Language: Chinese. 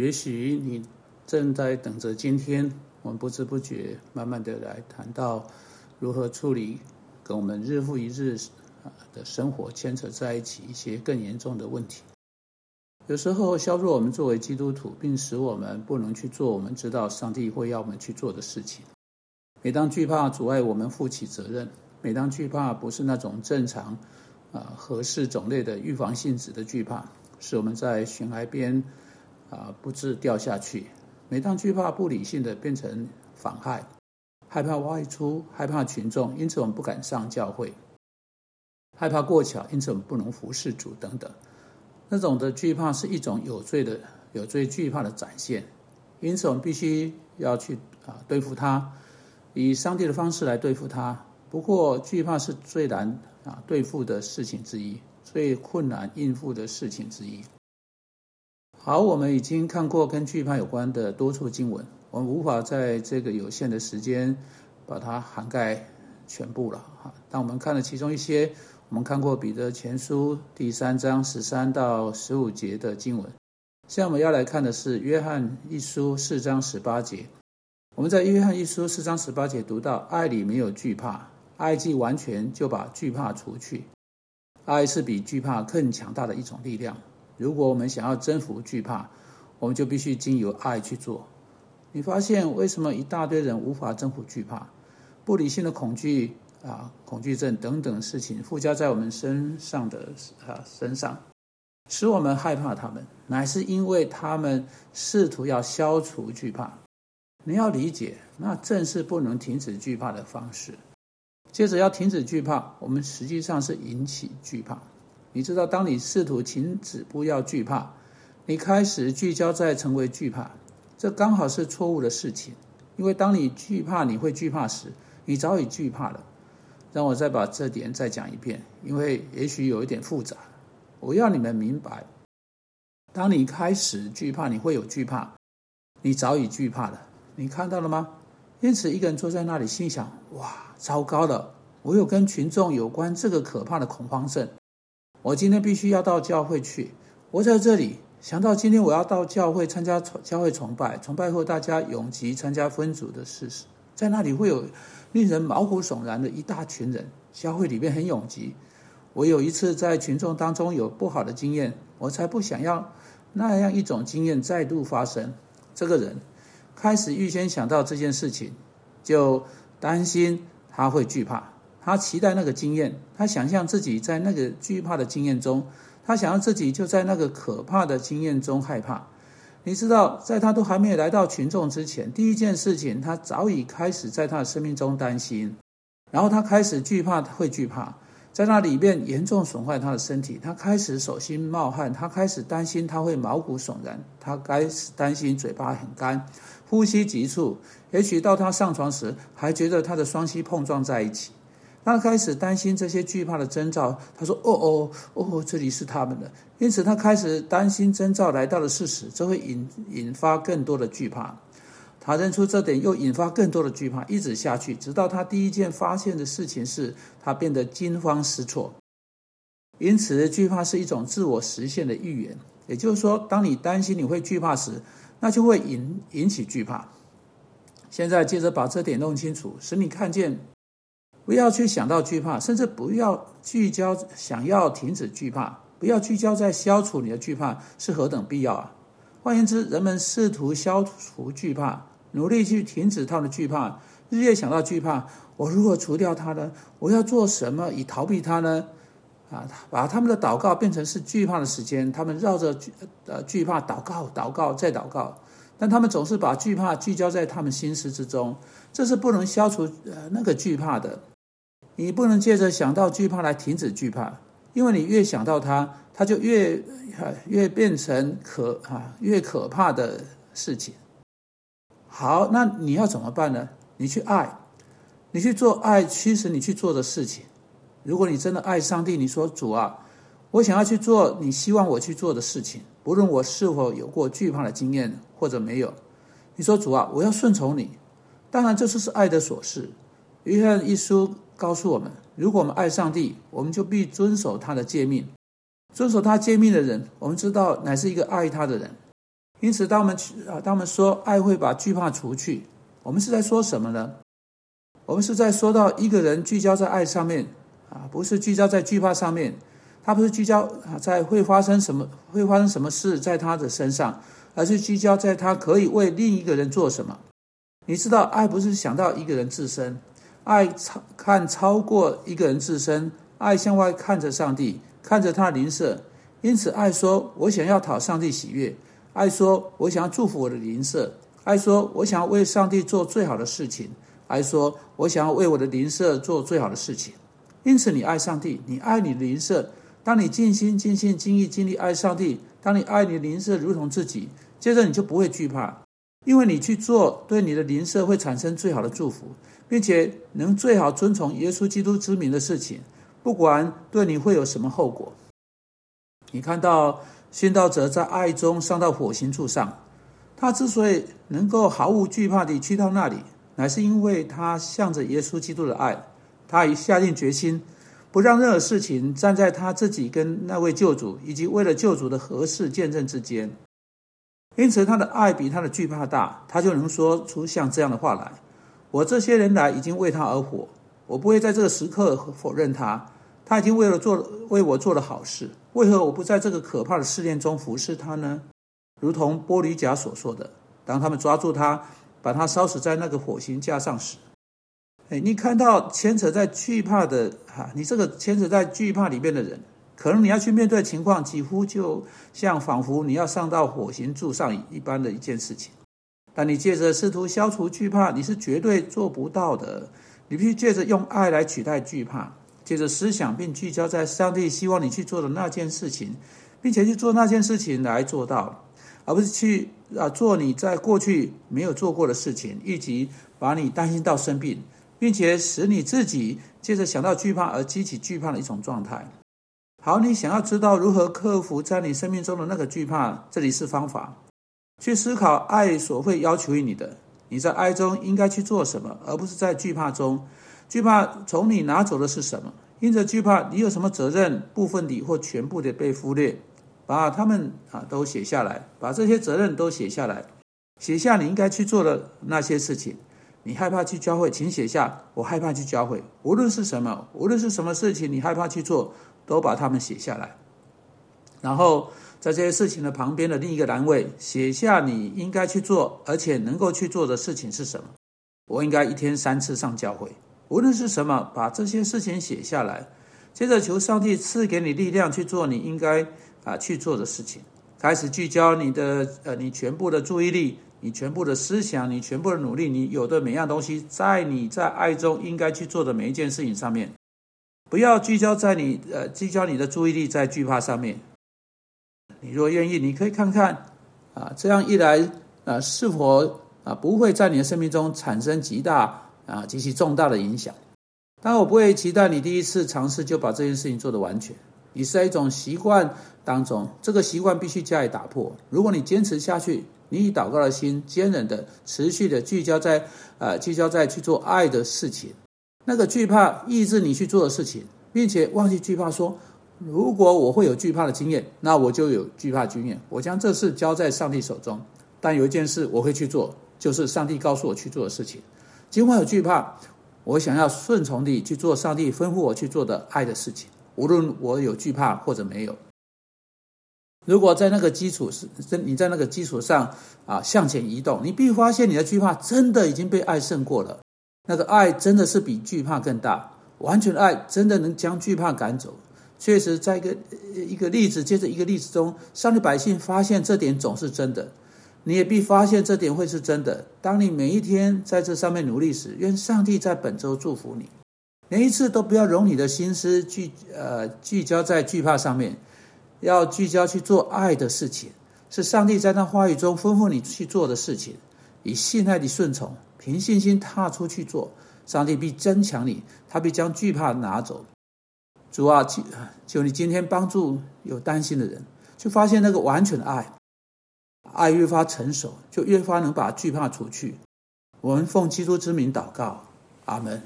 也许你正在等着今天，我们不知不觉慢慢的来谈到如何处理跟我们日复一日啊的生活牵扯在一起一些更严重的问题。有时候削弱我们作为基督徒，并使我们不能去做我们知道上帝会要我们去做的事情。每当惧怕阻碍我们负起责任，每当惧怕不是那种正常啊合适种类的预防性质的惧怕，使我们在悬崖边。啊，不致掉下去。每当惧怕不理性的变成妨害，害怕外出，害怕群众，因此我们不敢上教会；害怕过巧，因此我们不能服侍主等等。那种的惧怕是一种有罪的、有罪惧怕的展现，因此我们必须要去啊对付它，以上帝的方式来对付它。不过惧怕是最难啊对付的事情之一，最困难应付的事情之一。好，我们已经看过跟惧怕有关的多处经文，我们无法在这个有限的时间把它涵盖全部了哈。但我们看了其中一些，我们看过彼得前书第三章十三到十五节的经文。现在我们要来看的是约翰一书四章十八节。我们在约翰一书四章十八节读到：爱里没有惧怕，爱既完全，就把惧怕除去。爱是比惧怕更强大的一种力量。如果我们想要征服惧怕，我们就必须经由爱去做。你发现为什么一大堆人无法征服惧怕？不理性的恐惧啊、恐惧症等等事情附加在我们身上的啊身上，使我们害怕他们，乃是因为他们试图要消除惧怕。你要理解，那正是不能停止惧怕的方式。接着要停止惧怕，我们实际上是引起惧怕。你知道，当你试图停止不要惧怕，你开始聚焦在成为惧怕，这刚好是错误的事情。因为当你惧怕你会惧怕时，你早已惧怕了。让我再把这点再讲一遍，因为也许有一点复杂。我要你们明白，当你开始惧怕，你会有惧怕，你早已惧怕了。你看到了吗？因此，一个人坐在那里，心想：哇，糟糕了！我有跟群众有关这个可怕的恐慌症。我今天必须要到教会去。我在这里想到今天我要到教会参加教会崇拜，崇拜后大家永集参加分组的事实，在那里会有令人毛骨悚然的一大群人。教会里面很拥挤。我有一次在群众当中有不好的经验，我才不想要那样一种经验再度发生。这个人开始预先想到这件事情，就担心他会惧怕。他期待那个经验，他想象自己在那个惧怕的经验中，他想要自己就在那个可怕的经验中害怕。你知道，在他都还没有来到群众之前，第一件事情，他早已开始在他的生命中担心，然后他开始惧怕，会惧怕，在那里面严重损坏他的身体。他开始手心冒汗，他开始担心他会毛骨悚然，他开始担心嘴巴很干，呼吸急促。也许到他上床时，还觉得他的双膝碰撞在一起。他开始担心这些惧怕的征兆。他说：“哦哦哦，这里是他们的。”因此，他开始担心征兆来到的事实，这会引引发更多的惧怕。他认出这点，又引发更多的惧怕，一直下去，直到他第一件发现的事情是他变得惊慌失措。因此，惧怕是一种自我实现的预言。也就是说，当你担心你会惧怕时，那就会引引起惧怕。现在，接着把这点弄清楚，使你看见。不要去想到惧怕，甚至不要聚焦想要停止惧怕，不要聚焦在消除你的惧怕是何等必要啊！换言之，人们试图消除惧怕，努力去停止他们的惧怕，日夜想到惧怕。我如何除掉它呢？我要做什么以逃避它呢？啊，把他们的祷告变成是惧怕的时间，他们绕着惧呃惧怕祷告，祷告再祷告，但他们总是把惧怕聚焦在他们心思之中，这是不能消除呃那个惧怕的。你不能借着想到惧怕来停止惧怕，因为你越想到它，它就越越变成可啊越可怕的事情。好，那你要怎么办呢？你去爱，你去做爱驱使你去做的事情。如果你真的爱上帝，你说主啊，我想要去做你希望我去做的事情，不论我是否有过惧怕的经验或者没有。你说主啊，我要顺从你。当然，这就是爱的琐事。约翰一书。告诉我们，如果我们爱上帝，我们就必遵守他的诫命。遵守他诫命的人，我们知道乃是一个爱他的人。因此，当我们去啊，当我们说爱会把惧怕除去，我们是在说什么呢？我们是在说到一个人聚焦在爱上面啊，不是聚焦在惧怕上面。他不是聚焦啊，在会发生什么会发生什么事在他的身上，而是聚焦在他可以为另一个人做什么。你知道，爱不是想到一个人自身，爱超看超过一个人自身，爱向外看着上帝，看着他的邻舍。因此，爱说：“我想要讨上帝喜悦。”爱说：“我想要祝福我的邻舍。”爱说：“我想要为上帝做最好的事情。”爱说：“我想要为我的邻舍做最好的事情。”因此，你爱上帝，你爱你的邻舍。当你尽心、尽心、尽意、尽力爱上帝，当你爱你的邻舍如同自己，接着你就不会惧怕，因为你去做对你的邻舍会产生最好的祝福，并且能最好遵从耶稣基督之名的事情，不管对你会有什么后果。你看到殉道者在爱中上到火星柱上，他之所以能够毫无惧怕地去到那里，乃是因为他向着耶稣基督的爱，他已下定决心。不让任何事情站在他自己跟那位救主以及为了救主的合适见证之间，因此他的爱比他的惧怕大，他就能说出像这样的话来：“我这些人来已经为他而活，我不会在这个时刻否认他。他已经为了做为我做了好事，为何我不在这个可怕的试炼中服侍他呢？”如同玻璃甲所说的：“当他们抓住他，把他烧死在那个火刑架上时。”哎，你看到牵扯在惧怕的哈，你这个牵扯在惧怕里面的人，可能你要去面对情况，几乎就像仿佛你要上到火星柱上一般的一件事情。但你借着试图消除惧怕，你是绝对做不到的。你必须借着用爱来取代惧怕，借着思想并聚焦在上帝希望你去做的那件事情，并且去做那件事情来做到，而不是去啊做你在过去没有做过的事情，以及把你担心到生病。并且使你自己借着想到惧怕而激起惧怕的一种状态。好，你想要知道如何克服在你生命中的那个惧怕，这里是方法：去思考爱所会要求于你的，你在爱中应该去做什么，而不是在惧怕中。惧怕从你拿走的是什么？因着惧怕，你有什么责任部分的或全部的被忽略？把他们啊都写下来，把这些责任都写下来，写下你应该去做的那些事情。你害怕去教会，请写下。我害怕去教会，无论是什么，无论是什么事情，你害怕去做，都把它们写下来。然后在这些事情的旁边的另一个栏位，写下你应该去做，而且能够去做的事情是什么。我应该一天三次上教会，无论是什么，把这些事情写下来。接着求上帝赐给你力量去做你应该啊去做的事情，开始聚焦你的呃你全部的注意力。你全部的思想，你全部的努力，你有的每样东西，在你在爱中应该去做的每一件事情上面，不要聚焦在你呃聚焦你的注意力在惧怕上面。你若愿意，你可以看看啊，这样一来啊，是否啊不会在你的生命中产生极大啊极其重大的影响？当然，我不会期待你第一次尝试就把这件事情做得完全。你是在一种习惯当中，这个习惯必须加以打破。如果你坚持下去。你以祷告的心，坚韧的、持续的聚焦在，呃，聚焦在去做爱的事情。那个惧怕抑制你去做的事情，并且忘记惧怕，说：如果我会有惧怕的经验，那我就有惧怕经验。我将这事交在上帝手中。但有一件事我会去做，就是上帝告诉我去做的事情。尽管有惧怕，我想要顺从地去做上帝吩咐我去做的爱的事情，无论我有惧怕或者没有。如果在那个基础是，你在那个基础上啊向前移动，你必发现你的惧怕真的已经被爱胜过了。那个爱真的是比惧怕更大，完全的爱真的能将惧怕赶走。确实，在一个一个例子接着一个例子中，上帝百姓发现这点总是真的，你也必发现这点会是真的。当你每一天在这上面努力时，愿上帝在本周祝福你。每一次都不要容你的心思聚呃聚焦在惧怕上面。要聚焦去做爱的事情，是上帝在那话语中吩咐你去做的事情。以信赖的顺从，凭信心踏出去做，上帝必增强你，他必将惧怕拿走。主啊，求求你今天帮助有担心的人，就发现那个完全的爱，爱越发成熟，就越发能把惧怕除去。我们奉基督之名祷告，阿门。